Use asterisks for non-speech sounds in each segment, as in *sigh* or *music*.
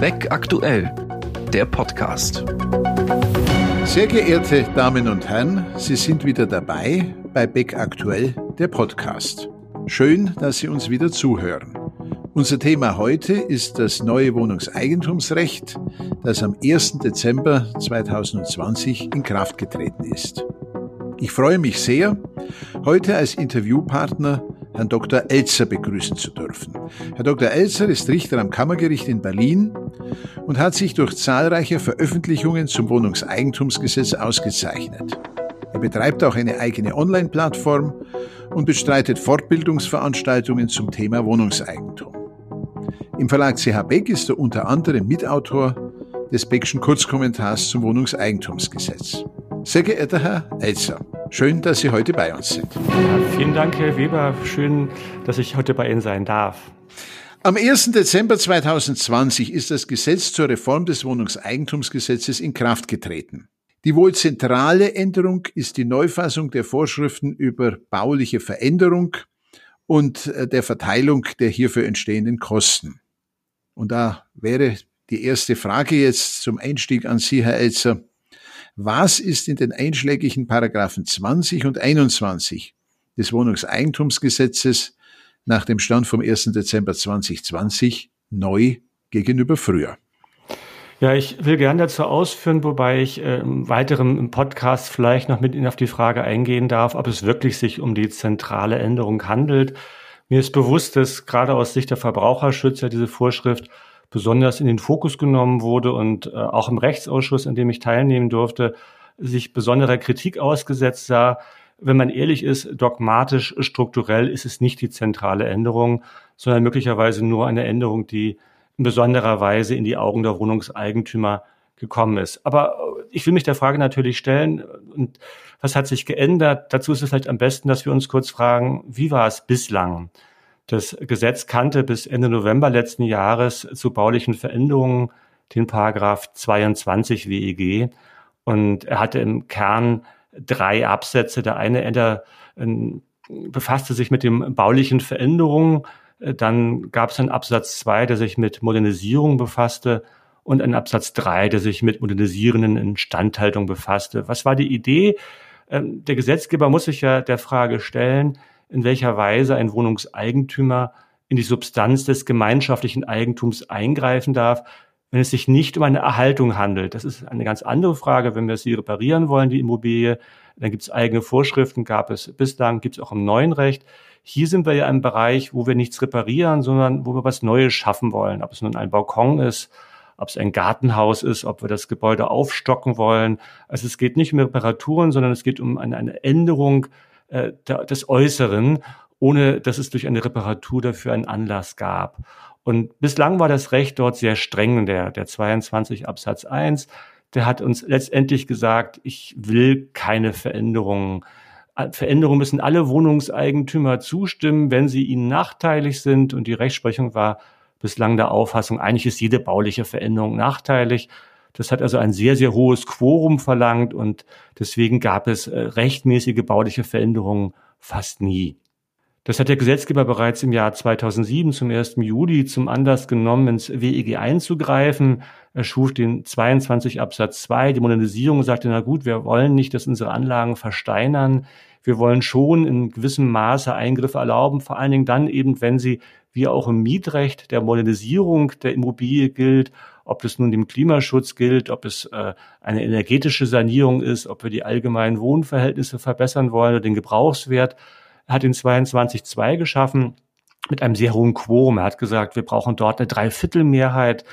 Beck aktuell, der Podcast. Sehr geehrte Damen und Herren, Sie sind wieder dabei bei Beck aktuell, der Podcast. Schön, dass Sie uns wieder zuhören. Unser Thema heute ist das neue Wohnungseigentumsrecht, das am 1. Dezember 2020 in Kraft getreten ist. Ich freue mich sehr, heute als Interviewpartner Herrn Dr. Elzer begrüßen zu dürfen. Herr Dr. Elzer ist Richter am Kammergericht in Berlin und hat sich durch zahlreiche Veröffentlichungen zum Wohnungseigentumsgesetz ausgezeichnet. Er betreibt auch eine eigene Online-Plattform und bestreitet Fortbildungsveranstaltungen zum Thema Wohnungseigentum. Im Verlag CH Beck ist er unter anderem Mitautor des Beckschen Kurzkommentars zum Wohnungseigentumsgesetz. Sehr geehrter Herr Elzer, schön, dass Sie heute bei uns sind. Ja, vielen Dank, Herr Weber. Schön, dass ich heute bei Ihnen sein darf. Am 1. Dezember 2020 ist das Gesetz zur Reform des Wohnungseigentumsgesetzes in Kraft getreten. Die wohl zentrale Änderung ist die Neufassung der Vorschriften über bauliche Veränderung und äh, der Verteilung der hierfür entstehenden Kosten. Und da wäre die erste Frage jetzt zum Einstieg an Sie, Herr Elzer. Was ist in den einschlägigen Paragraphen 20 und 21 des Wohnungseigentumsgesetzes nach dem Stand vom 1. Dezember 2020 neu gegenüber früher? Ja, ich will gerne dazu ausführen, wobei ich äh, im weiteren Podcast vielleicht noch mit Ihnen auf die Frage eingehen darf, ob es wirklich sich um die zentrale Änderung handelt. Mir ist bewusst, dass gerade aus Sicht der Verbraucherschützer diese Vorschrift besonders in den Fokus genommen wurde und äh, auch im Rechtsausschuss, in dem ich teilnehmen durfte, sich besonderer Kritik ausgesetzt sah. Wenn man ehrlich ist, dogmatisch, strukturell ist es nicht die zentrale Änderung, sondern möglicherweise nur eine Änderung, die in besonderer Weise in die Augen der Wohnungseigentümer gekommen ist. Aber äh, ich will mich der Frage natürlich stellen, und was hat sich geändert? Dazu ist es vielleicht am besten, dass wir uns kurz fragen, wie war es bislang? Das Gesetz kannte bis Ende November letzten Jahres zu baulichen Veränderungen den Paragraph 22 WEG und er hatte im Kern drei Absätze. Der eine Ende, äh, befasste sich mit den baulichen Veränderungen. Dann gab es einen Absatz zwei, der sich mit Modernisierung befasste und einen Absatz drei, der sich mit modernisierenden Instandhaltung befasste. Was war die Idee? Ähm, der Gesetzgeber muss sich ja der Frage stellen, in welcher Weise ein Wohnungseigentümer in die Substanz des gemeinschaftlichen Eigentums eingreifen darf, wenn es sich nicht um eine Erhaltung handelt. Das ist eine ganz andere Frage, wenn wir sie reparieren wollen, die Immobilie. Dann gibt es eigene Vorschriften, gab es bislang, gibt es auch im neuen Recht. Hier sind wir ja im Bereich, wo wir nichts reparieren, sondern wo wir was Neues schaffen wollen. Ob es nun ein Balkon ist, ob es ein Gartenhaus ist, ob wir das Gebäude aufstocken wollen. Also es geht nicht um Reparaturen, sondern es geht um eine, eine Änderung äh, des Äußeren, ohne dass es durch eine Reparatur dafür einen Anlass gab. Und bislang war das Recht dort sehr streng, der, der 22 Absatz 1. Der hat uns letztendlich gesagt, ich will keine Veränderungen. Veränderungen müssen alle Wohnungseigentümer zustimmen, wenn sie ihnen nachteilig sind. Und die Rechtsprechung war bislang der Auffassung, eigentlich ist jede bauliche Veränderung nachteilig. Das hat also ein sehr, sehr hohes Quorum verlangt und deswegen gab es äh, rechtmäßige bauliche Veränderungen fast nie. Das hat der Gesetzgeber bereits im Jahr 2007 zum 1. Juli zum Anlass genommen, ins WEG einzugreifen. Er schuf den 22 Absatz 2, die Modernisierung, sagte, na gut, wir wollen nicht, dass unsere Anlagen versteinern. Wir wollen schon in gewissem Maße Eingriffe erlauben, vor allen Dingen dann eben, wenn sie, wie auch im Mietrecht, der Modernisierung der Immobilie gilt ob das nun dem Klimaschutz gilt, ob es äh, eine energetische Sanierung ist, ob wir die allgemeinen Wohnverhältnisse verbessern wollen oder den Gebrauchswert. Er hat den 22.2 geschaffen mit einem sehr hohen Quorum. Er hat gesagt, wir brauchen dort eine Dreiviertelmehrheit.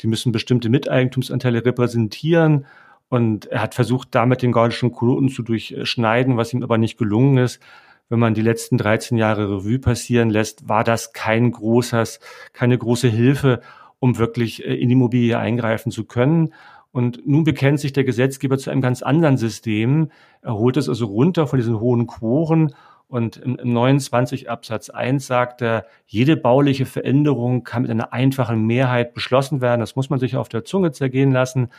Die müssen bestimmte Miteigentumsanteile repräsentieren. Und er hat versucht, damit den gordischen Knoten zu durchschneiden, was ihm aber nicht gelungen ist. Wenn man die letzten 13 Jahre Revue passieren lässt, war das kein großes, keine große Hilfe, um wirklich äh, in die Immobilie eingreifen zu können. Und nun bekennt sich der Gesetzgeber zu einem ganz anderen System. Er holt es also runter von diesen hohen Quoren und im, im 29 Absatz 1 sagt er, jede bauliche Veränderung kann mit einer einfachen Mehrheit beschlossen werden. Das muss man sich auf der Zunge zergehen lassen,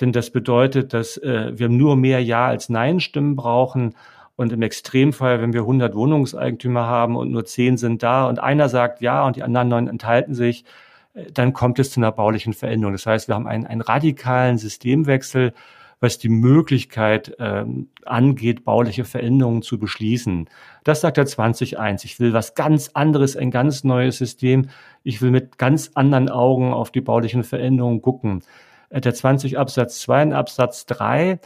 denn das bedeutet, dass äh, wir nur mehr Ja als Nein-Stimmen brauchen. Und im Extremfall, wenn wir 100 Wohnungseigentümer haben und nur 10 sind da und einer sagt Ja und die anderen neun enthalten sich, dann kommt es zu einer baulichen Veränderung. Das heißt, wir haben einen, einen radikalen Systemwechsel, was die Möglichkeit ähm, angeht, bauliche Veränderungen zu beschließen. Das sagt der 20.1. Ich will was ganz anderes, ein ganz neues System. Ich will mit ganz anderen Augen auf die baulichen Veränderungen gucken. Äh, der 20 Absatz 2 und Absatz 3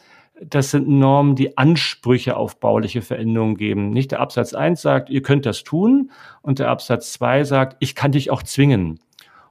das sind Normen, die Ansprüche auf bauliche Veränderungen geben. Nicht der Absatz 1 sagt, ihr könnt das tun und der Absatz 2 sagt, ich kann dich auch zwingen.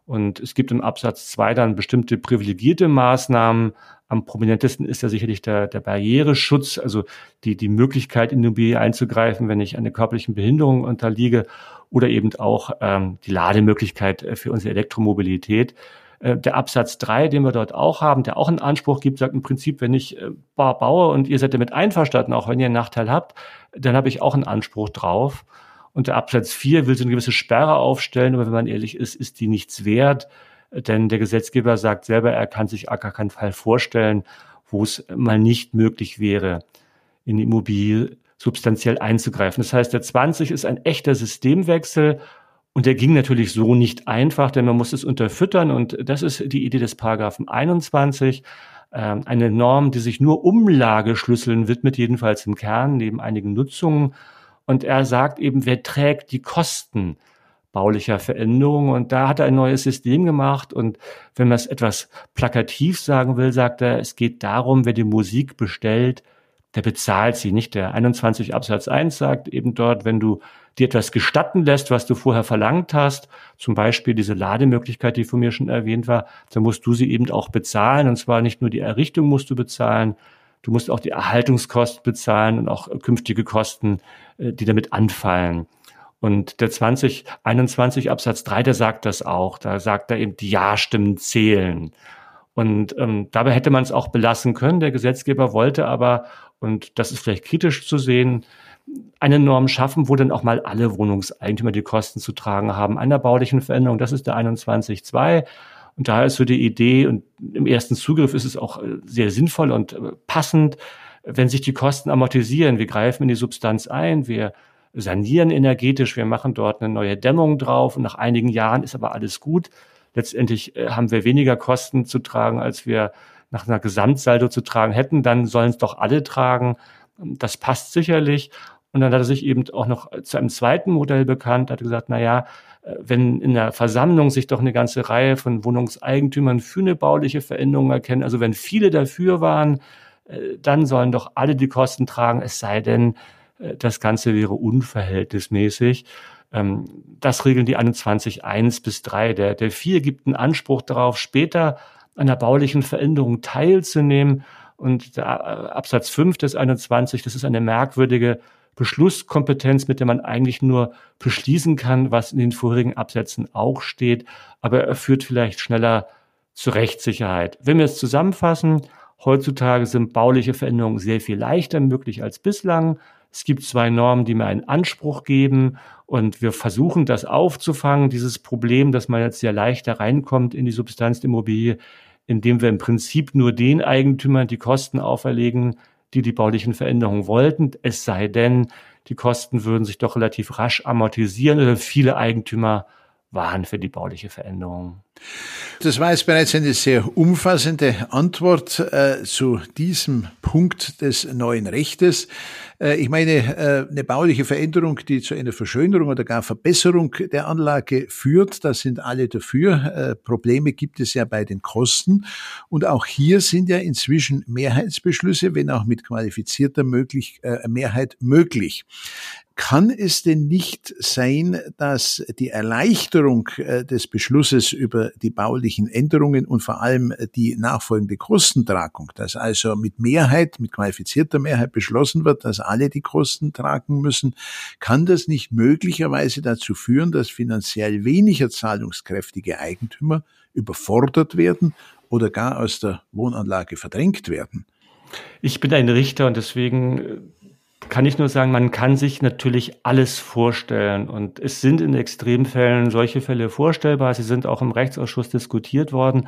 Und es gibt im Absatz 2 dann bestimmte privilegierte Maßnahmen. Am prominentesten ist ja sicherlich der, der Barriereschutz, also die, die Möglichkeit, in die Immobilie einzugreifen, wenn ich einer körperlichen Behinderung unterliege oder eben auch ähm, die Lademöglichkeit für unsere Elektromobilität. Äh, der Absatz 3, den wir dort auch haben, der auch einen Anspruch gibt, sagt im Prinzip, wenn ich äh, baue und ihr seid damit einverstanden, auch wenn ihr einen Nachteil habt, dann habe ich auch einen Anspruch drauf. Und der Absatz 4 will so eine gewisse Sperre aufstellen, aber wenn man ehrlich ist, ist die nichts wert, denn der Gesetzgeber sagt selber, er kann sich gar keinen Fall vorstellen, wo es mal nicht möglich wäre, in die Immobilie substanziell einzugreifen. Das heißt, der 20 ist ein echter Systemwechsel und der ging natürlich so nicht einfach, denn man muss es unterfüttern. Und das ist die Idee des Paragraphen 21. Ähm, eine Norm, die sich nur Umlageschlüsseln widmet, jedenfalls im Kern, neben einigen Nutzungen. Und er sagt eben, wer trägt die Kosten baulicher Veränderungen? Und da hat er ein neues System gemacht. Und wenn man es etwas plakativ sagen will, sagt er, es geht darum, wer die Musik bestellt, der bezahlt sie. Nicht der 21 Absatz 1 sagt eben dort, wenn du dir etwas gestatten lässt, was du vorher verlangt hast, zum Beispiel diese Lademöglichkeit, die von mir schon erwähnt war, dann musst du sie eben auch bezahlen. Und zwar nicht nur die Errichtung musst du bezahlen, du musst auch die Erhaltungskosten bezahlen und auch künftige Kosten, äh, die damit anfallen. Und der 2021 Absatz 3, der sagt das auch. Da sagt er eben, die Ja-Stimmen zählen. Und ähm, dabei hätte man es auch belassen können. Der Gesetzgeber wollte aber, und das ist vielleicht kritisch zu sehen, eine Norm schaffen, wo dann auch mal alle Wohnungseigentümer die Kosten zu tragen haben einer baulichen Veränderung. Das ist der 21.2. Und da ist so die Idee, und im ersten Zugriff ist es auch äh, sehr sinnvoll und äh, passend, wenn sich die Kosten amortisieren. Wir greifen in die Substanz ein, wir sanieren energetisch, wir machen dort eine neue Dämmung drauf und nach einigen Jahren ist aber alles gut. Letztendlich äh, haben wir weniger Kosten zu tragen, als wir nach einer Gesamtsaldo zu tragen hätten. Dann sollen es doch alle tragen. Das passt sicherlich. Und dann hat er sich eben auch noch zu einem zweiten Modell bekannt, hat gesagt, na ja, äh, wenn in der Versammlung sich doch eine ganze Reihe von Wohnungseigentümern für eine bauliche Veränderung erkennen, also wenn viele dafür waren, äh, dann sollen doch alle die Kosten tragen, es sei denn, das Ganze wäre unverhältnismäßig. Ähm, das regeln die 21.1 bis 3. Der, der 4 gibt einen Anspruch darauf, später an der baulichen Veränderung teilzunehmen. Und der Absatz 5 des 21, das ist eine merkwürdige Beschlusskompetenz, mit der man eigentlich nur beschließen kann, was in den vorherigen Absätzen auch steht, aber er führt vielleicht schneller zur Rechtssicherheit. Wenn wir es zusammenfassen, heutzutage sind bauliche Veränderungen sehr viel leichter möglich als bislang. Es gibt zwei Normen, die mir einen Anspruch geben und wir versuchen das aufzufangen, dieses Problem, dass man jetzt sehr leichter reinkommt in die Substanz der Immobilie, indem wir im Prinzip nur den Eigentümern die Kosten auferlegen, die die baulichen Veränderungen wollten. Es sei denn, die Kosten würden sich doch relativ rasch amortisieren oder viele Eigentümer waren für die bauliche Veränderung. Das war jetzt bereits eine sehr umfassende Antwort äh, zu diesem Punkt des neuen Rechtes. Äh, ich meine, äh, eine bauliche Veränderung, die zu einer Verschönerung oder gar Verbesserung der Anlage führt, da sind alle dafür. Äh, Probleme gibt es ja bei den Kosten. Und auch hier sind ja inzwischen Mehrheitsbeschlüsse, wenn auch mit qualifizierter möglich, äh, Mehrheit möglich. Kann es denn nicht sein, dass die Erleichterung äh, des Beschlusses über die baulichen Änderungen und vor allem die nachfolgende Kostentragung, dass also mit Mehrheit, mit qualifizierter Mehrheit beschlossen wird, dass alle die Kosten tragen müssen, kann das nicht möglicherweise dazu führen, dass finanziell weniger zahlungskräftige Eigentümer überfordert werden oder gar aus der Wohnanlage verdrängt werden? Ich bin ein Richter und deswegen äh, kann ich nur sagen, man kann sich natürlich alles vorstellen. Und es sind in Extremfällen solche Fälle vorstellbar. Sie sind auch im Rechtsausschuss diskutiert worden.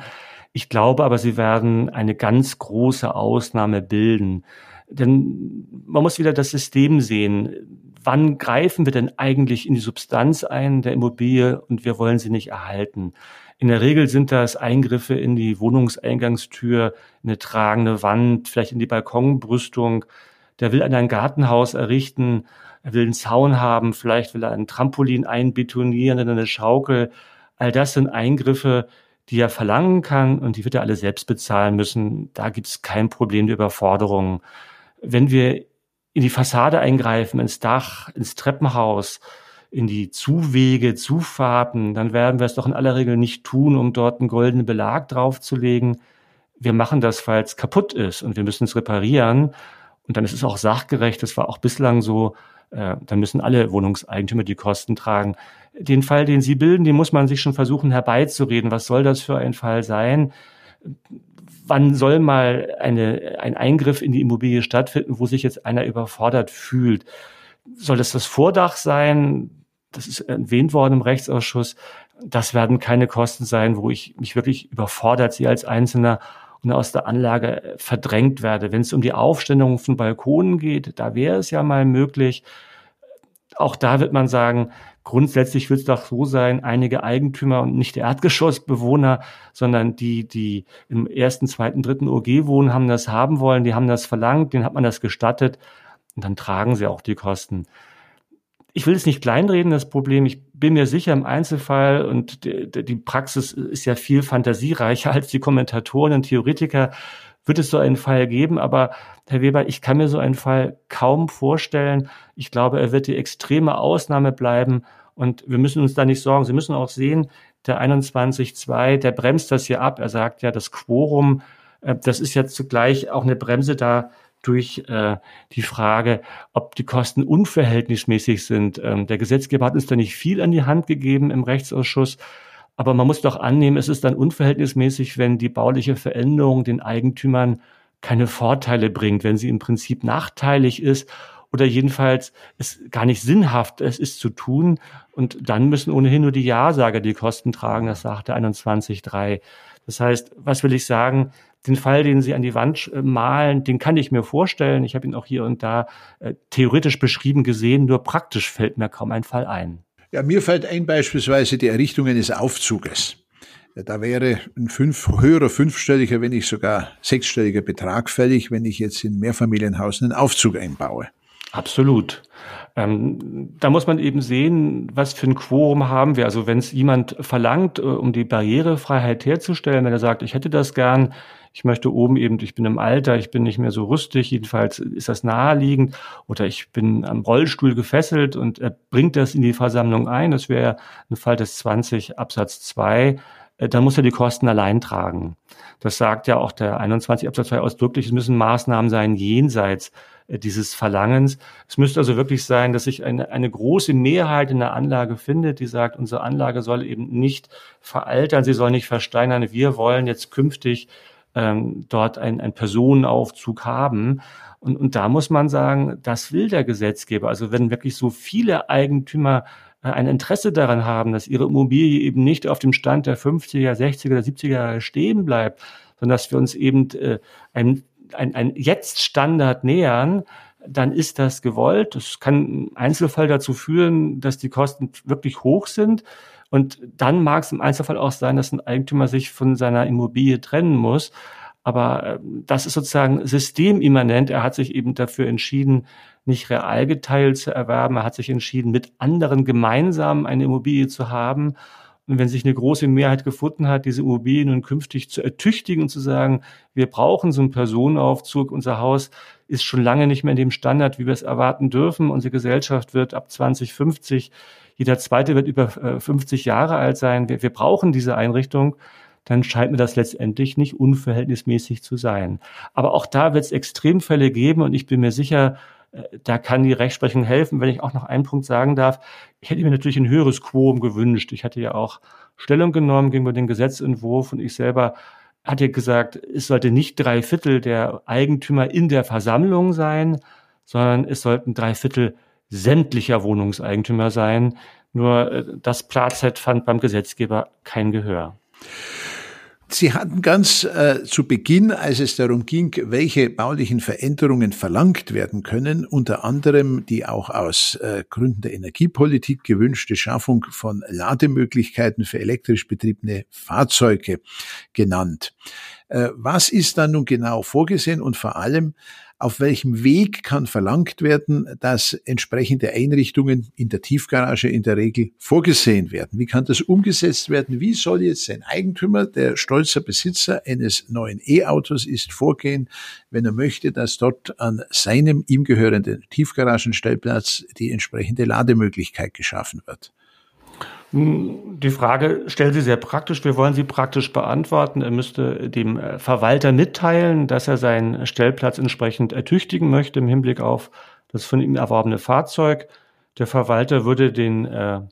Ich glaube aber, sie werden eine ganz große Ausnahme bilden. Denn man muss wieder das System sehen. Wann greifen wir denn eigentlich in die Substanz ein der Immobilie und wir wollen sie nicht erhalten? In der Regel sind das Eingriffe in die Wohnungseingangstür, eine tragende Wand, vielleicht in die Balkonbrüstung. Der will ein Gartenhaus errichten, er will einen Zaun haben, vielleicht will er ein Trampolin einbetonieren, eine Schaukel. All das sind Eingriffe, die er verlangen kann und die wird er alle selbst bezahlen müssen. Da gibt es kein Problem der Überforderung. Wenn wir in die Fassade eingreifen, ins Dach, ins Treppenhaus, in die Zuwege, Zufahrten, dann werden wir es doch in aller Regel nicht tun, um dort einen goldenen Belag draufzulegen. Wir machen das, weil es kaputt ist und wir müssen es reparieren. Und dann ist es auch sachgerecht. Das war auch bislang so. Äh, dann müssen alle Wohnungseigentümer die Kosten tragen. Den Fall, den Sie bilden, den muss man sich schon versuchen herbeizureden. Was soll das für ein Fall sein? Wann soll mal eine, ein Eingriff in die Immobilie stattfinden, wo sich jetzt einer überfordert fühlt? Soll das das Vordach sein? das ist erwähnt worden im Rechtsausschuss, das werden keine Kosten sein, wo ich mich wirklich überfordert sehe als Einzelner und aus der Anlage verdrängt werde. Wenn es um die Aufstellung von Balkonen geht, da wäre es ja mal möglich. Auch da wird man sagen, grundsätzlich wird es doch so sein, einige Eigentümer und nicht der Erdgeschossbewohner, sondern die, die im ersten, zweiten, dritten OG wohnen, haben das haben wollen, die haben das verlangt, denen hat man das gestattet und dann tragen sie auch die Kosten ich will es nicht kleinreden, das Problem. Ich bin mir sicher im Einzelfall und die, die Praxis ist ja viel fantasiereicher als die Kommentatoren und Theoretiker, wird es so einen Fall geben. Aber Herr Weber, ich kann mir so einen Fall kaum vorstellen. Ich glaube, er wird die extreme Ausnahme bleiben. Und wir müssen uns da nicht sorgen. Sie müssen auch sehen, der 21.2, der bremst das hier ab. Er sagt ja, das Quorum, äh, das ist jetzt zugleich auch eine Bremse da, durch äh, die Frage, ob die Kosten unverhältnismäßig sind. Ähm, der Gesetzgeber hat uns da nicht viel an die Hand gegeben im Rechtsausschuss. Aber man muss doch annehmen, es ist dann unverhältnismäßig, wenn die bauliche Veränderung den Eigentümern keine Vorteile bringt, wenn sie im Prinzip nachteilig ist oder jedenfalls es gar nicht sinnhaft es ist zu tun. Und dann müssen ohnehin nur die Ja-Sager die Kosten tragen, das sagte 21.3. Das heißt, was will ich sagen? Den Fall, den Sie an die Wand äh, malen, den kann ich mir vorstellen. Ich habe ihn auch hier und da äh, theoretisch beschrieben gesehen, nur praktisch fällt mir kaum ein Fall ein. Ja, mir fällt ein beispielsweise die Errichtung eines Aufzuges. Da wäre ein fünf, höherer fünfstelliger, wenn nicht sogar sechsstelliger Betrag fällig, wenn ich jetzt in Mehrfamilienhaus einen Aufzug einbaue. Absolut. Ähm, da muss man eben sehen, was für ein Quorum haben wir. Also wenn es jemand verlangt, äh, um die Barrierefreiheit herzustellen, wenn er sagt, ich hätte das gern, ich möchte oben eben, ich bin im Alter, ich bin nicht mehr so rüstig, jedenfalls ist das naheliegend, oder ich bin am Rollstuhl gefesselt und er bringt das in die Versammlung ein, das wäre ein Fall des 20 Absatz 2, äh, dann muss er die Kosten allein tragen. Das sagt ja auch der 21 Absatz 2 ausdrücklich, es müssen Maßnahmen sein jenseits äh, dieses Verlangens. Es müsste also wirklich sein, dass sich eine, eine große Mehrheit in der Anlage findet, die sagt, unsere Anlage soll eben nicht veraltern, sie soll nicht versteinern. Wir wollen jetzt künftig ähm, dort ein, ein Personenaufzug haben. Und, und da muss man sagen, das will der Gesetzgeber. Also wenn wirklich so viele Eigentümer äh, ein Interesse daran haben, dass ihre Immobilie eben nicht auf dem Stand der 50er, 60er oder 70er Jahre stehen bleibt, sondern dass wir uns eben äh, ein, ein, ein Jetzt-Standard nähern, dann ist das gewollt. Das kann im Einzelfall dazu führen, dass die Kosten wirklich hoch sind. Und dann mag es im Einzelfall auch sein, dass ein Eigentümer sich von seiner Immobilie trennen muss. Aber äh, das ist sozusagen systemimmanent. Er hat sich eben dafür entschieden, nicht real geteilt zu erwerben. Er hat sich entschieden, mit anderen gemeinsam eine Immobilie zu haben. Und wenn sich eine große Mehrheit gefunden hat, diese Immobilien nun künftig zu ertüchtigen und zu sagen, wir brauchen so einen Personenaufzug, unser Haus ist schon lange nicht mehr in dem Standard, wie wir es erwarten dürfen. Unsere Gesellschaft wird ab 2050 jeder zweite wird über 50 äh, Jahre alt sein, wir, wir brauchen diese Einrichtung, dann scheint mir das letztendlich nicht unverhältnismäßig zu sein. Aber auch da wird es Extremfälle geben und ich bin mir sicher, da kann die Rechtsprechung helfen. Wenn ich auch noch einen Punkt sagen darf, ich hätte mir natürlich ein höheres Quorum gewünscht. Ich hatte ja auch Stellung genommen gegenüber dem Gesetzentwurf und ich selber hatte gesagt, es sollte nicht drei Viertel der Eigentümer in der Versammlung sein, sondern es sollten drei Viertel sämtlicher Wohnungseigentümer sein. Nur äh, das Platzett fand beim Gesetzgeber kein Gehör. Sie hatten ganz äh, zu Beginn, als es darum ging, welche baulichen Veränderungen verlangt werden können, unter anderem die auch aus äh, Gründen der Energiepolitik gewünschte Schaffung von Lademöglichkeiten für elektrisch betriebene Fahrzeuge genannt. Äh, was ist da nun genau vorgesehen und vor allem, auf welchem Weg kann verlangt werden, dass entsprechende Einrichtungen in der Tiefgarage in der Regel vorgesehen werden? Wie kann das umgesetzt werden? Wie soll jetzt ein Eigentümer, der stolzer Besitzer eines neuen E-Autos ist, vorgehen, wenn er möchte, dass dort an seinem ihm gehörenden Tiefgaragenstellplatz die entsprechende Lademöglichkeit geschaffen wird? Die Frage stellen Sie sehr praktisch. Wir wollen sie praktisch beantworten. Er müsste dem äh, Verwalter mitteilen, dass er seinen Stellplatz entsprechend ertüchtigen möchte im Hinblick auf das von ihm erworbene Fahrzeug. Der Verwalter würde den äh,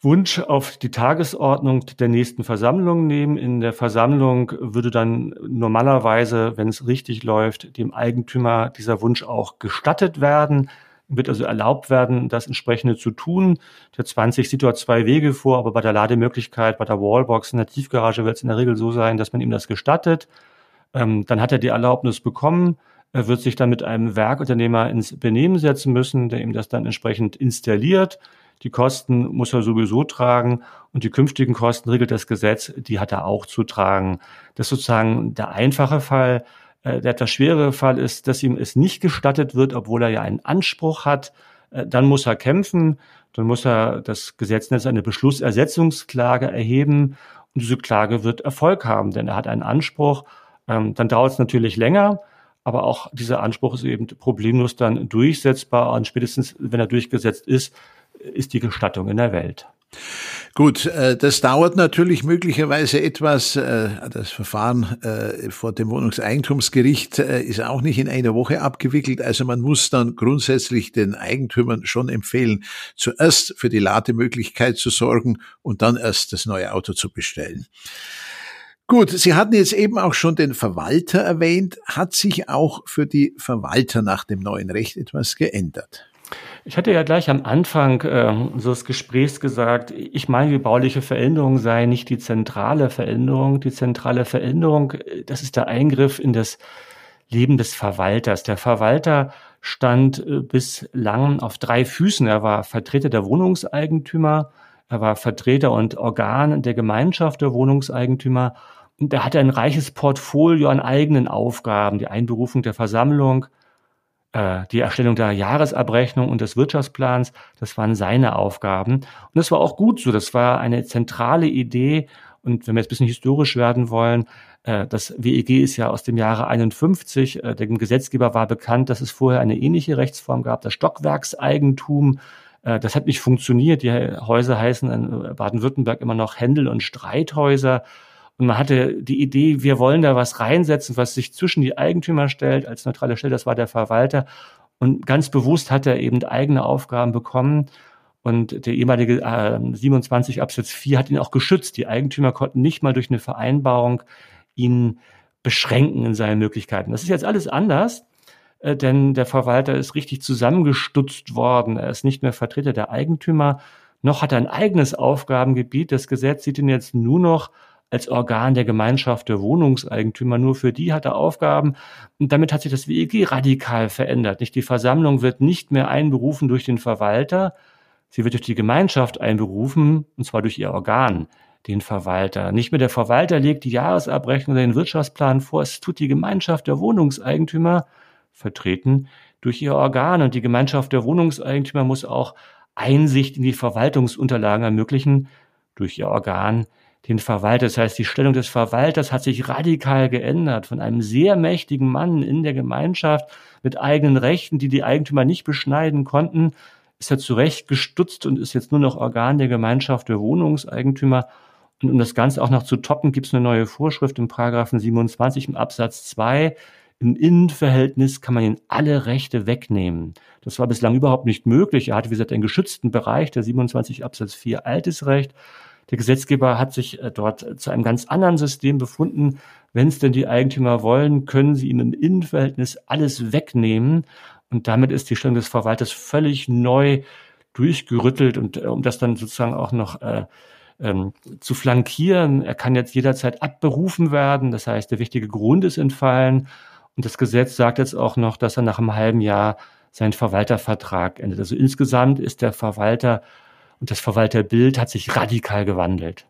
Wunsch auf die Tagesordnung der nächsten Versammlung nehmen. In der Versammlung würde dann normalerweise, wenn es richtig läuft, dem Eigentümer dieser Wunsch auch gestattet werden wird also erlaubt werden, das entsprechende zu tun. Der 20 sieht dort zwei Wege vor, aber bei der Lademöglichkeit, bei der Wallbox in der Tiefgarage wird es in der Regel so sein, dass man ihm das gestattet. Ähm, dann hat er die Erlaubnis bekommen. Er wird sich dann mit einem Werkunternehmer ins Benehmen setzen müssen, der ihm das dann entsprechend installiert. Die Kosten muss er sowieso tragen und die künftigen Kosten regelt das Gesetz, die hat er auch zu tragen. Das ist sozusagen der einfache Fall. Äh, der etwas schwere Fall ist, dass ihm es nicht gestattet wird, obwohl er ja einen Anspruch hat. Äh, dann muss er kämpfen, dann muss er das Gesetz nennt eine Beschlussersetzungsklage erheben und diese Klage wird Erfolg haben, denn er hat einen Anspruch. Ähm, dann dauert es natürlich länger, aber auch dieser Anspruch ist eben problemlos dann durchsetzbar und spätestens, wenn er durchgesetzt ist, ist die Gestattung in der Welt. Gut, äh, das dauert natürlich möglicherweise etwas. Äh, das Verfahren äh, vor dem Wohnungseigentumsgericht ist auch nicht in einer Woche abgewickelt. Also man muss dann grundsätzlich den Eigentümern schon empfehlen, zuerst für die Lademöglichkeit zu sorgen und dann erst das neue Auto zu bestellen. Gut, Sie hatten jetzt eben auch schon den Verwalter erwähnt. Hat sich auch für die Verwalter nach dem neuen Recht etwas geändert? Ich hatte ja gleich am Anfang äh, des Gesprächs gesagt, ich meine, die bauliche Veränderung sei nicht die zentrale Veränderung. Die zentrale Veränderung, äh, das ist der Eingriff in das Leben des Verwalters. Der Verwalter stand äh, bislang auf drei Füßen. Er war Vertreter der Wohnungseigentümer, er war Vertreter und Organ der Gemeinschaft der Wohnungseigentümer und er hatte ein reiches Portfolio an eigenen Aufgaben, die Einberufung der Versammlung, die Erstellung der Jahresabrechnung und des Wirtschaftsplans, das waren seine Aufgaben. Und das war auch gut so. Das war eine zentrale Idee. Und wenn wir jetzt ein bisschen historisch werden wollen, äh, das WEG ist ja aus dem Jahre 51. Äh, dem Gesetzgeber war bekannt, dass es vorher eine ähnliche Rechtsform gab, das Stockwerkseigentum. Das hat nicht funktioniert. Die Häuser heißen in Baden-Württemberg immer noch Händel- und Streithäuser. Und man hatte die Idee, wir wollen da was reinsetzen, was sich zwischen die Eigentümer stellt, als neutrale Stelle, das war der Verwalter. Und ganz bewusst hat er eben eigene Aufgaben bekommen. Und der ehemalige äh, 27 Absatz 4 hat ihn auch geschützt. Die Eigentümer konnten nicht mal durch eine Vereinbarung ihn beschränken in seinen Möglichkeiten. Das ist jetzt alles anders, äh, denn der Verwalter ist richtig zusammengestutzt worden. Er ist nicht mehr Vertreter der Eigentümer, noch hat er ein eigenes Aufgabengebiet. Das Gesetz sieht ihn jetzt nur noch als Organ der Gemeinschaft der Wohnungseigentümer. Nur für die hat er Aufgaben. Und damit hat sich das WEG radikal verändert. Nicht die Versammlung wird nicht mehr einberufen durch den Verwalter. Sie wird durch die Gemeinschaft einberufen, und zwar durch ihr Organ, den Verwalter. Nicht mehr der Verwalter legt die Jahresabrechnung oder den Wirtschaftsplan vor. Es tut die Gemeinschaft der Wohnungseigentümer, vertreten durch ihr Organ. Und die Gemeinschaft der Wohnungseigentümer muss auch Einsicht in die Verwaltungsunterlagen ermöglichen durch ihr Organ den Verwalter. Das heißt, die Stellung des Verwalters hat sich radikal geändert von einem sehr mächtigen Mann in der Gemeinschaft mit eigenen Rechten, die die Eigentümer nicht beschneiden konnten, ist er zurecht gestutzt und ist jetzt nur noch Organ der Gemeinschaft der Wohnungseigentümer. Und um das Ganze auch noch zu toppen, gibt es eine neue Vorschrift im Paragraphen 27 im Absatz 2. Im Innenverhältnis kann man ihn alle Rechte wegnehmen. Das war bislang überhaupt nicht möglich. Er hatte, wie gesagt, einen geschützten Bereich, der 27 Absatz 4 altes Recht. Der Gesetzgeber hat sich äh, dort zu einem ganz anderen System befunden. Wenn es denn die Eigentümer wollen, können sie ihm im Innenverhältnis alles wegnehmen. Und damit ist die Stellung des Verwalters völlig neu durchgerüttelt. Und äh, um das dann sozusagen auch noch äh, ähm, zu flankieren. Er kann jetzt jederzeit abberufen werden. Das heißt, der wichtige Grund ist entfallen. Und das Gesetz sagt jetzt auch noch, dass er nach einem halben Jahr sein Verwaltervertrag endet. Also insgesamt ist der Verwalter und das Verwalterbild hat sich radikal gewandelt.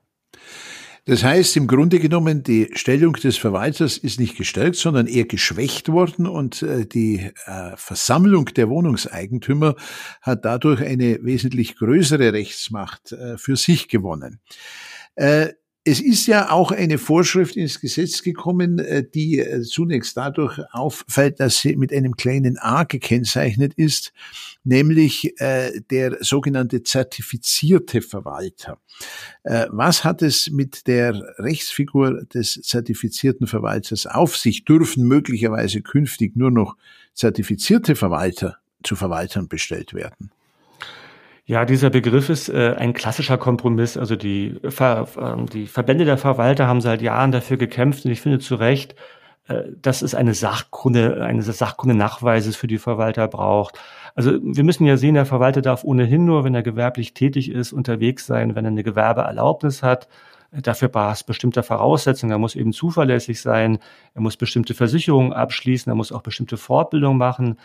Das heißt, im Grunde genommen, die Stellung des Verwalters ist nicht gestärkt, sondern eher geschwächt worden und äh, die äh, Versammlung der Wohnungseigentümer hat dadurch eine wesentlich größere Rechtsmacht äh, für sich gewonnen. Es ist ja auch eine Vorschrift ins Gesetz gekommen, äh, die äh, zunächst dadurch auffällt, dass sie mit einem kleinen a gekennzeichnet ist, nämlich äh, der sogenannte zertifizierte Verwalter. Was hat es mit der Rechtsfigur des zertifizierten Verwalters auf sich? Dürfen möglicherweise künftig nur noch zertifizierte Verwalter zu Verwaltern bestellt werden? Ja, dieser Begriff ist äh, ein klassischer Kompromiss. Also die, Ver, äh, die Verbände der Verwalter haben seit Jahren dafür gekämpft und ich finde zu Recht, äh, dass es eine Sachkunde, eine Sachkunde Nachweises für die Verwalter braucht. Also wir müssen ja sehen, der Verwalter darf ohnehin nur, wenn er gewerblich tätig ist, unterwegs sein, wenn er eine Gewerbeerlaubnis hat. Dafür braucht es bestimmte Voraussetzungen. Er muss eben zuverlässig sein. Er muss bestimmte Versicherungen abschließen. Er muss auch bestimmte Fortbildung machen.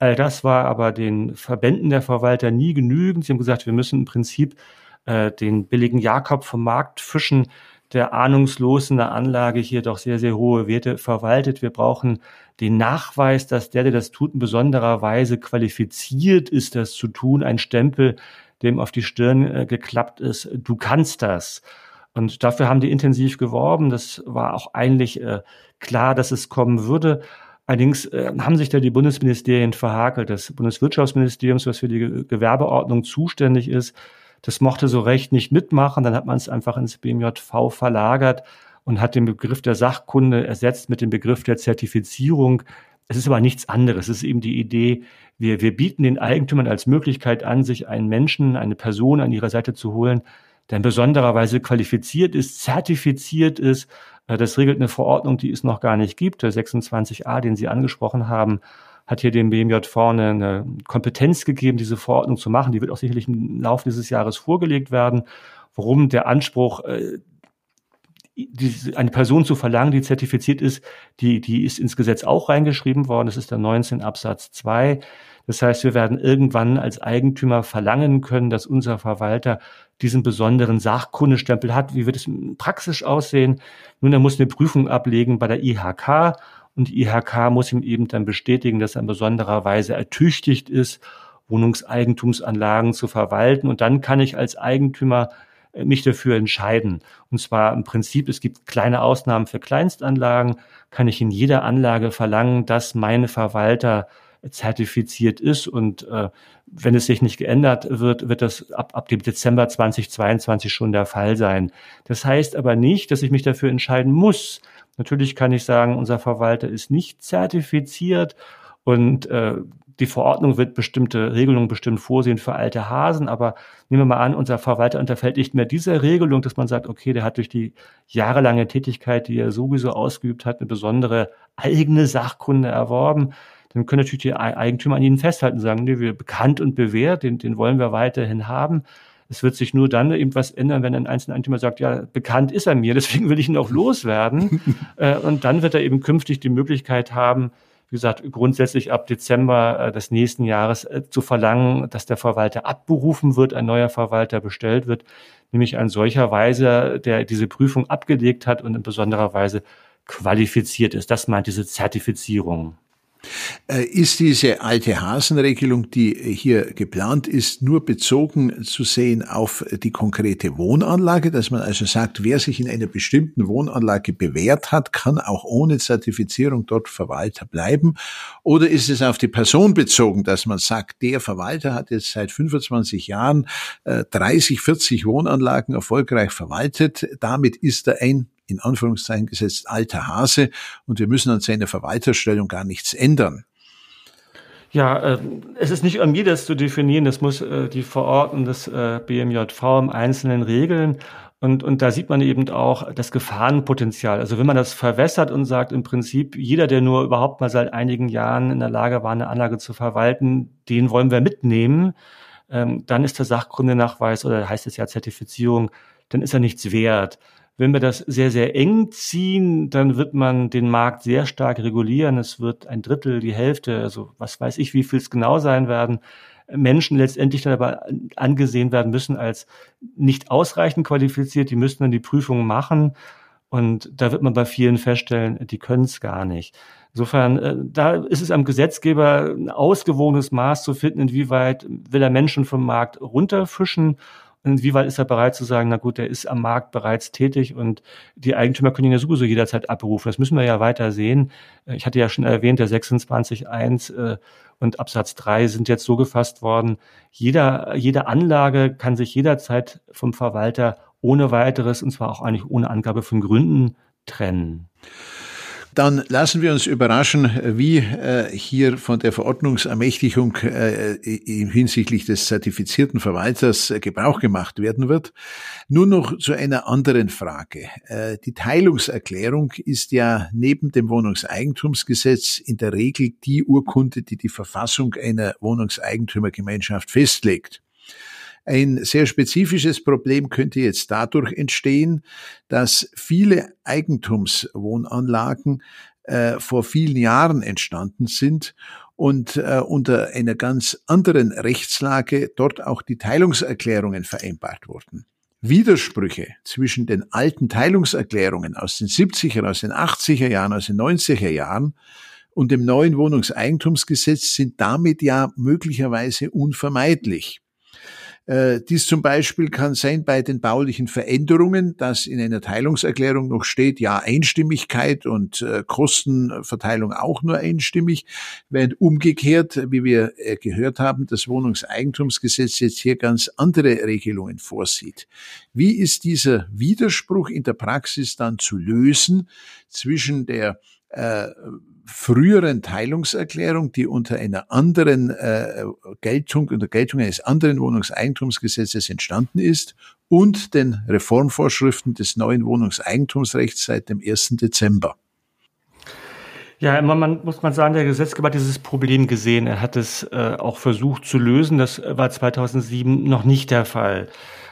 All das war aber den Verbänden der Verwalter nie genügend. Sie haben gesagt, wir müssen im Prinzip äh, den billigen Jakob vom Markt fischen, der ahnungslos in der Anlage hier doch sehr, sehr hohe Werte verwaltet. Wir brauchen den Nachweis, dass der, der das tut, in besonderer Weise qualifiziert ist, das zu tun. Ein Stempel, dem auf die Stirn äh, geklappt ist. Du kannst das. Und dafür haben die intensiv geworben. Das war auch eigentlich äh, klar, dass es kommen würde. Allerdings äh, haben sich da die Bundesministerien verhakelt. Das Bundeswirtschaftsministerium, was für die Gewerbeordnung zuständig ist, das mochte so recht nicht mitmachen. Dann hat man es einfach ins BMJV verlagert und hat den Begriff der Sachkunde ersetzt mit dem Begriff der Zertifizierung. Es ist aber nichts anderes. Es ist eben die Idee, wir, wir bieten den Eigentümern als Möglichkeit an, sich einen Menschen, eine Person an ihrer Seite zu holen, der in besonderer Weise qualifiziert ist, zertifiziert ist. Äh, das regelt eine Verordnung, die es noch gar nicht gibt. Der 26a, den Sie angesprochen haben, hat hier dem BMJ vorne eine Kompetenz gegeben, diese Verordnung zu machen. Die wird auch sicherlich im Laufe dieses Jahres vorgelegt werden. Warum der Anspruch, äh, eine Person zu verlangen, die zertifiziert ist, die, die ist ins Gesetz auch reingeschrieben worden. Das ist der 19 Absatz 2. Das heißt, wir werden irgendwann als Eigentümer verlangen können, dass unser Verwalter diesen besonderen Sachkundestempel hat. Wie wird es praktisch aussehen? Nun, er muss eine Prüfung ablegen bei der IHK und die IHK muss ihm eben dann bestätigen, dass er in besonderer Weise ertüchtigt ist, Wohnungseigentumsanlagen zu verwalten. Und dann kann ich als Eigentümer äh, mich dafür entscheiden. Und zwar im Prinzip, es gibt kleine Ausnahmen für Kleinstanlagen, kann ich in jeder Anlage verlangen, dass meine Verwalter zertifiziert ist. Und äh, wenn es sich nicht geändert wird, wird das ab, ab dem Dezember 2022 schon der Fall sein. Das heißt aber nicht, dass ich mich dafür entscheiden muss. Natürlich kann ich sagen, unser Verwalter ist nicht zertifiziert und äh, die Verordnung wird bestimmte Regelungen bestimmt vorsehen für alte Hasen, aber nehmen wir mal an, unser Verwalter unterfällt nicht mehr dieser Regelung, dass man sagt, okay, der hat durch die jahrelange Tätigkeit, die er sowieso ausgeübt hat, eine besondere eigene Sachkunde erworben dann können natürlich die Eigentümer an ihnen festhalten und sagen, nee, wir bekannt und bewährt, den, den wollen wir weiterhin haben. Es wird sich nur dann eben was ändern, wenn ein einzelner Eigentümer sagt, ja, bekannt ist er mir, *laughs* deswegen will ich ihn auch loswerden. *laughs* Äh, und dann wird er eben künftig die Möglichkeit haben, wie gesagt, grundsätzlich ab Dezember äh, des nächsten Jahres äh, zu verlangen, dass der Verwalter abberufen wird, ein neuer Verwalter bestellt wird, nämlich ein solcher Weise, der diese Prüfung abgelegt hat und in besonderer Weise qualifiziert ist. Das meint diese Zertifizierung. Äh, ist diese alte Hasenregelung, die hier geplant ist, nur bezogen zu sehen auf die konkrete Wohnanlage, dass man also sagt, wer sich in einer bestimmten Wohnanlage bewährt hat, kann auch ohne Zertifizierung dort Verwalter bleiben? Oder ist es auf die Person bezogen, dass man sagt, der Verwalter hat jetzt seit 25 Jahren 30, äh, 40 Wohnanlagen erfolgreich verwaltet, damit ist er ein in Anführungszeichen gesetzt alter Hase und wir müssen an seiner Verwalterstellung gar nichts ändern. Ja, äh, es ist nicht an mir, das zu definieren. Das muss äh, die Verordnung des äh, BMJV im Einzelnen regeln. Und, und da sieht man eben auch das Gefahrenpotenzial. Also wenn man das verwässert und sagt, im Prinzip jeder, der nur überhaupt mal seit einigen Jahren in der Lage war, eine Anlage zu verwalten, den wollen wir mitnehmen, ähm, dann ist der Sachgründenachweis oder heißt es ja Zertifizierung dann ist er nichts wert. Wenn wir das sehr, sehr eng ziehen, dann wird man den Markt sehr stark regulieren. Es wird ein Drittel, die Hälfte, also was weiß ich, wie viel es genau sein werden, Menschen letztendlich dann aber angesehen werden müssen als nicht ausreichend qualifiziert. Die müssen dann die Prüfungen machen. Und da wird man bei vielen feststellen, die können es gar nicht. Insofern, äh, da ist es am Gesetzgeber ein ausgewogenes Maß zu finden, inwieweit will er Menschen vom Markt runterfischen inwieweit ist er bereit zu sagen, na gut, der ist am Markt bereits tätig und die Eigentümer können ihn ja sowieso jederzeit abberufen. Das müssen wir ja weiter sehen. Äh, ich hatte ja schon erwähnt, der 26.1 äh, und Absatz 3 sind jetzt so gefasst worden. Jeder, jede Anlage kann sich jederzeit vom Verwalter ohne weiteres, und zwar auch eigentlich ohne Angabe von Gründen, trennen. Dann lassen wir uns überraschen, wie äh, hier von der Verordnungsermächtigung äh, hinsichtlich des zertifizierten Verwalters äh, Gebrauch gemacht werden wird. Nur noch zu einer anderen Frage. Die Teilungserklärung ist ja neben dem Wohnungseigentumsgesetz in der Regel die Urkunde, die die Verfassung einer Wohnungseigentümergemeinschaft festlegt. Ein sehr spezifisches Problem könnte jetzt dadurch entstehen, dass viele Eigentumswohnanlagen äh, vor vielen Jahren entstanden sind und äh, unter einer ganz anderen Rechtslage dort auch die Teilungserklärungen vereinbart wurden. Widersprüche zwischen den alten Teilungserklärungen aus den 70er, aus den 80er Jahren, aus den 90er Jahren und dem neuen Wohnungseigentumsgesetz sind damit ja möglicherweise unvermeidlich. Äh, dies zum Beispiel kann sein bei den baulichen Veränderungen, dass in einer Teilungserklärung noch steht, ja, Einstimmigkeit und äh, Kostenverteilung auch nur einstimmig, während umgekehrt, wie wir äh, gehört haben, das Wohnungseigentumsgesetz jetzt hier ganz andere Regelungen vorsieht. Wie ist dieser Widerspruch in der Praxis dann zu lösen zwischen der äh, früheren Teilungserklärung, die unter einer anderen äh, Geltung, unter Geltung eines anderen Wohnungseigentumsgesetzes entstanden ist und den Reformvorschriften des neuen Wohnungseigentumsrechts seit dem 1. Dezember. Ja, immer man, muss man sagen, der Gesetzgeber hat dieses Problem gesehen. Er hat es äh, auch versucht zu lösen. Das war 2007 noch nicht der Fall.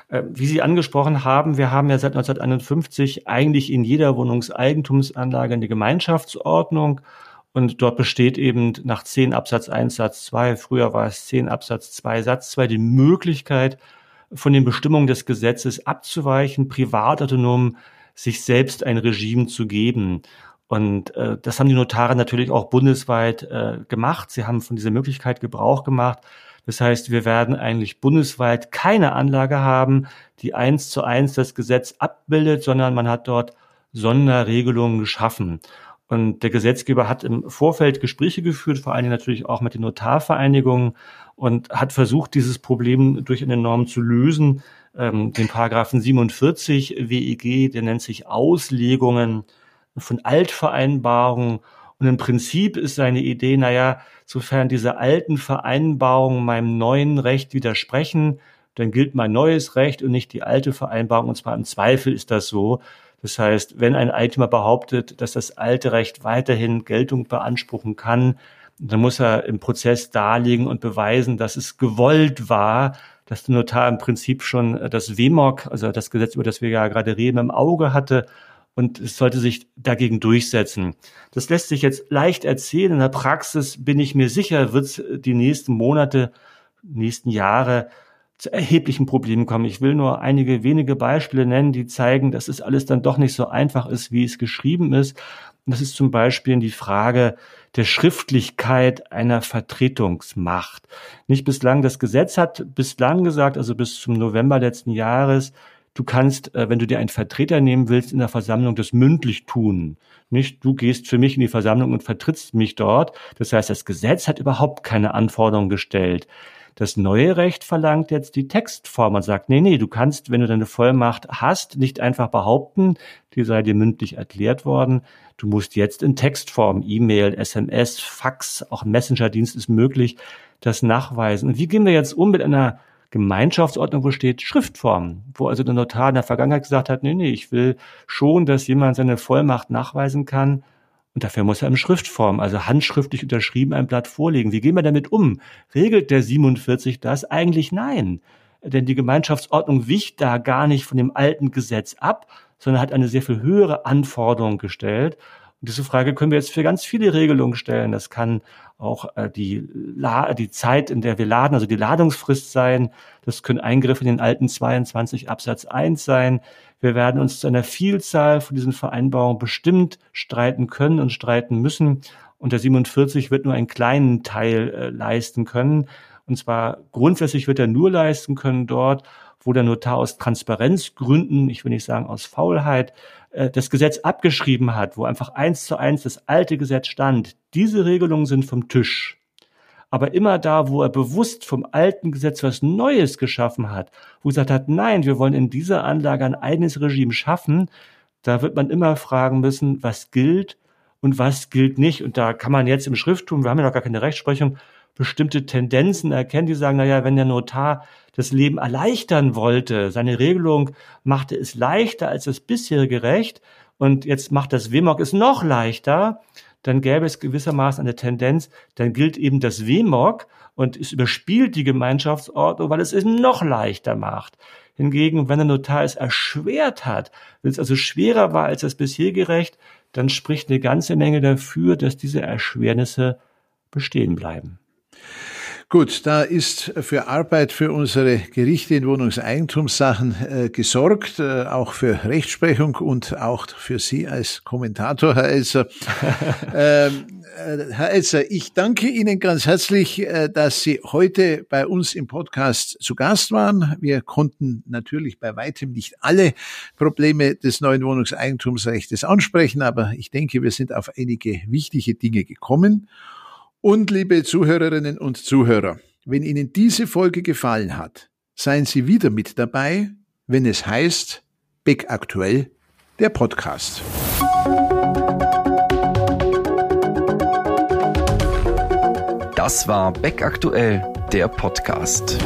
Äh, wie Sie angesprochen haben, wir haben ja seit 1951 eigentlich in jeder Wohnungseigentumsanlage eine Gemeinschaftsordnung und dort besteht eben nach 10 Absatz 1 Satz 2, früher war es 10 Absatz 2 Satz 2, die Möglichkeit, von den Bestimmungen des Gesetzes abzuweichen, privatautonom sich selbst ein Regime zu geben. Und äh, das haben die Notare natürlich auch bundesweit äh, gemacht. Sie haben von dieser Möglichkeit Gebrauch gemacht. Das heißt, wir werden eigentlich bundesweit keine Anlage haben, die eins zu eins das Gesetz abbildet, sondern man hat dort Sonderregelungen geschaffen. Und der Gesetzgeber hat im Vorfeld Gespräche geführt, vor allen Dingen natürlich auch mit den Notarvereinigungen und hat versucht, dieses Problem durch eine Norm zu lösen. Ähm, den Paragraphen 47 WEG, der nennt sich Auslegungen von Altvereinbarungen. Und im Prinzip ist seine Idee, naja, sofern diese alten Vereinbarungen meinem neuen Recht widersprechen, dann gilt mein neues Recht und nicht die alte Vereinbarung. Und zwar im Zweifel ist das so. Das heißt, wenn ein Eigentümer behauptet, dass das alte Recht weiterhin Geltung beanspruchen kann, dann muss er im Prozess darlegen und beweisen, dass es gewollt war, dass der Notar im Prinzip schon das WMOG, also das Gesetz, über das wir ja gerade reden, im Auge hatte und es sollte sich dagegen durchsetzen. Das lässt sich jetzt leicht erzählen. In der Praxis bin ich mir sicher, wird es die nächsten Monate, nächsten Jahre zu erheblichen Problemen kommen. Ich will nur einige wenige Beispiele nennen, die zeigen, dass es alles dann doch nicht so einfach ist, wie es geschrieben ist. Und das ist zum Beispiel die Frage der Schriftlichkeit einer Vertretungsmacht. Nicht bislang, das Gesetz hat bislang gesagt, also bis zum November letzten Jahres, du kannst, äh, wenn du dir einen Vertreter nehmen willst, in der Versammlung das mündlich tun. Nicht, du gehst für mich in die Versammlung und vertrittst mich dort. Das heißt, das Gesetz hat überhaupt keine Anforderungen gestellt. Das neue Recht verlangt jetzt die Textform und sagt, nee, nee, du kannst, wenn du deine Vollmacht hast, nicht einfach behaupten, die sei dir mündlich erklärt worden. Du musst jetzt in Textform, E-Mail, SMS, Fax, auch Messenger-Dienst ist möglich, das nachweisen. Und wie gehen wir jetzt um mit einer Gemeinschaftsordnung, wo steht Schriftform, wo also der Notar in der Vergangenheit gesagt hat, nee, nee, ich will schon, dass jemand seine Vollmacht nachweisen kann und dafür muss er in Schriftform, also handschriftlich unterschrieben, ein Blatt vorlegen. Wie gehen wir damit um? Regelt der 47 das? Eigentlich nein. denn die Gemeinschaftsordnung wicht da gar nicht von dem alten Gesetz ab, sondern hat eine sehr viel höhere Anforderung gestellt. Und diese Frage können wir jetzt für ganz viele Regelungen stellen. Das kann auch äh, die, La die Zeit, in der wir laden, also die Ladungsfrist sein. Das können Eingriffe in den alten 22 Absatz 1 sein. Wir werden uns zu einer Vielzahl von diesen Vereinbarungen bestimmt streiten können und streiten müssen. Und der 47 wird nur einen kleinen Teil äh, leisten können. Und zwar grundsätzlich wird er nur leisten können dort, wo der Notar aus Transparenzgründen, ich will nicht sagen aus Faulheit, äh, das Gesetz abgeschrieben hat, wo einfach eins zu eins das alte Gesetz stand. Diese Regelungen sind vom Tisch. Aber immer da, wo er bewusst vom alten Gesetz was Neues geschaffen hat, wo er gesagt hat, nein, wir wollen in dieser Anlage ein eigenes Regime schaffen, da wird man immer fragen müssen, was gilt und was gilt nicht. Und da kann man jetzt im Schrifttum, wir haben ja noch gar keine Rechtsprechung, bestimmte Tendenzen erkennen, die sagen, na ja, wenn der Notar das Leben erleichtern wollte, seine Regelung machte es leichter als das bisherige Recht und jetzt macht das WMOG es noch leichter, dann gäbe es gewissermaßen eine Tendenz, dann gilt eben das WMOG und es überspielt die Gemeinschaftsordnung, weil es es noch leichter macht. Hingegen, wenn der Notar es erschwert hat, wenn es also schwerer war als das bisherige Recht, dann spricht eine ganze Menge dafür, dass diese Erschwernisse bestehen bleiben. Gut, da ist für Arbeit für unsere Gerichte in Wohnungseigentumssachen äh, gesorgt, äh, auch für Rechtsprechung und auch für Sie als Kommentator, Herr Elser. *laughs* ähm, äh, Herr Elser, ich danke Ihnen ganz herzlich, äh, dass Sie heute bei uns im Podcast zu Gast waren. Wir konnten natürlich bei weitem nicht alle Probleme des neuen Wohnungseigentumsrechts ansprechen, aber ich denke, wir sind auf einige wichtige Dinge gekommen. Und liebe Zuhörerinnen und Zuhörer, wenn Ihnen diese Folge gefallen hat, seien Sie wieder mit dabei, wenn es heißt Beck aktuell, der Podcast. Das war Beck aktuell, der Podcast.